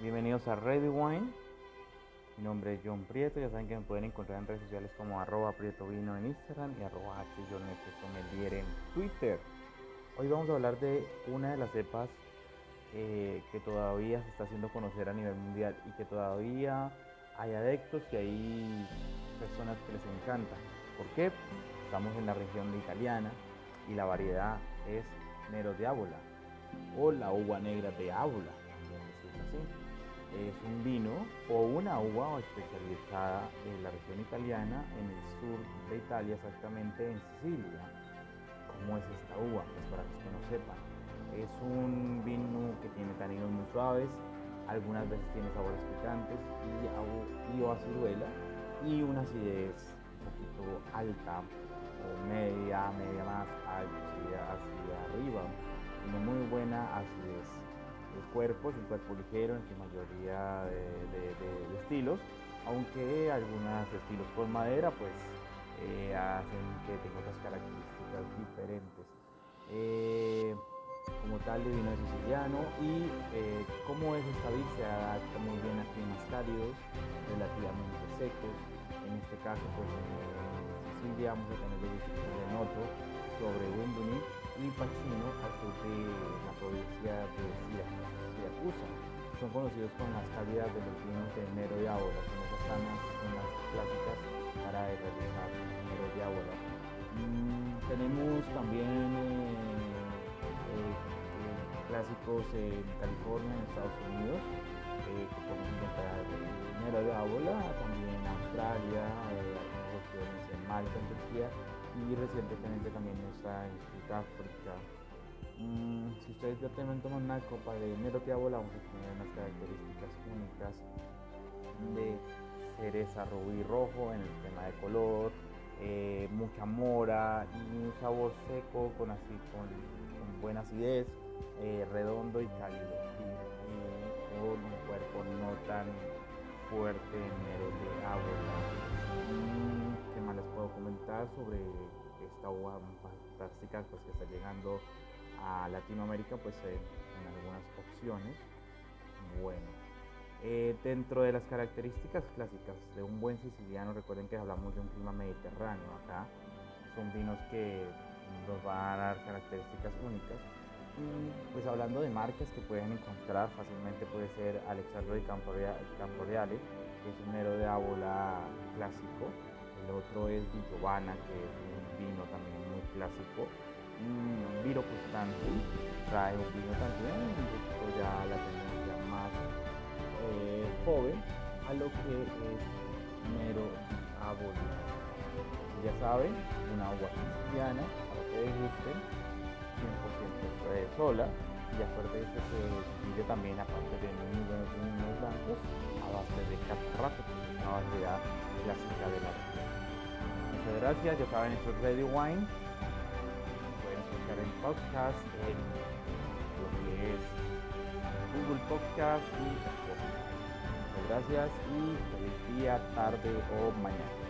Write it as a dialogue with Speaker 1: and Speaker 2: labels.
Speaker 1: Bienvenidos a Ready Wine. Mi nombre es John Prieto. Ya saben que me pueden encontrar en redes sociales como arroba Prieto Vino en Instagram y arroba Sommelier en Twitter. Hoy vamos a hablar de una de las cepas eh, que todavía se está haciendo conocer a nivel mundial y que todavía hay adeptos y hay personas que les encanta. ¿Por qué? Estamos en la región de italiana y la variedad es Nero de Ábola o la uva negra de Ábola, Es un vino o una uva especializada en la región italiana, en el sur de Italia, exactamente en Sicilia. ¿Cómo es esta uva? Pues para los que no sepan. Es un vino que tiene taninos muy suaves, algunas veces tiene sabores picantes y, y o aciduela y una acidez un poquito alta o media, media más alta, hacia arriba una muy buena acidez. El cuerpo es un cuerpo ligero en su mayoría de, estilos, aunque algunos estilos con madera pues eh, hacen que tenga otras características diferentes. Eh, como tal de vino siciliano y eh, como es esta vid se adapta muy bien a climas cálidos, relativamente secos. En este caso pues en Sicilia vamos a tener de Noto sobre Wimbledon y Pacino al sur de la provincia. Son conocidos con las calidades de los vinos de Nero de Ábola, son las sanas, son las clásicas para realizar Nero de Ábola. Mm, tenemos también eh, eh, eh, clásicos en California, en Estados Unidos, que podemos encontrar en Nero de Ábola, también en Australia, en Malta, en Turquía y recientemente también está en Sudáfrica. Mm, si ustedes ya tienen tomado una copa de Nero Diablo, vamos a tener unas características únicas de cereza rubí rojo en el tema de color, eh, mucha mora y un sabor seco con, así, con, buena acidez, eh, redondo y cálido. Y, con un cuerpo no tan fuerte en Nero de agua les puedo comentar sobre esta uva fantástica pues, que está llegando a Latinoamérica pues en algunas opciones. Bueno, eh, dentro de las características clásicas de un buen siciliano, recuerden que hablamos de un clima mediterráneo acá, son vinos que nos van a dar características únicas. Y pues hablando de marcas que pueden encontrar fácilmente puede ser Alexandro de Camporeale, que es un nero de ábola clásico, el otro es Di que es un vino también muy clásico. Un vino constante, trae un vino también un ya la tendencia más eh, joven a lo que es Nero Aboli. Ya saben, una agua siciliana para que gusten, 100% sola. Y acuérdense que sigue también, aparte de muy buenos vinos blancos, a base de catarrato, una variedad clásica de la región. Muchas gracias, ya saben, esto es Ready Wine. Podcast, en lo que es Google Podcast y Muchas gracias y feliz día, tarde o mañana.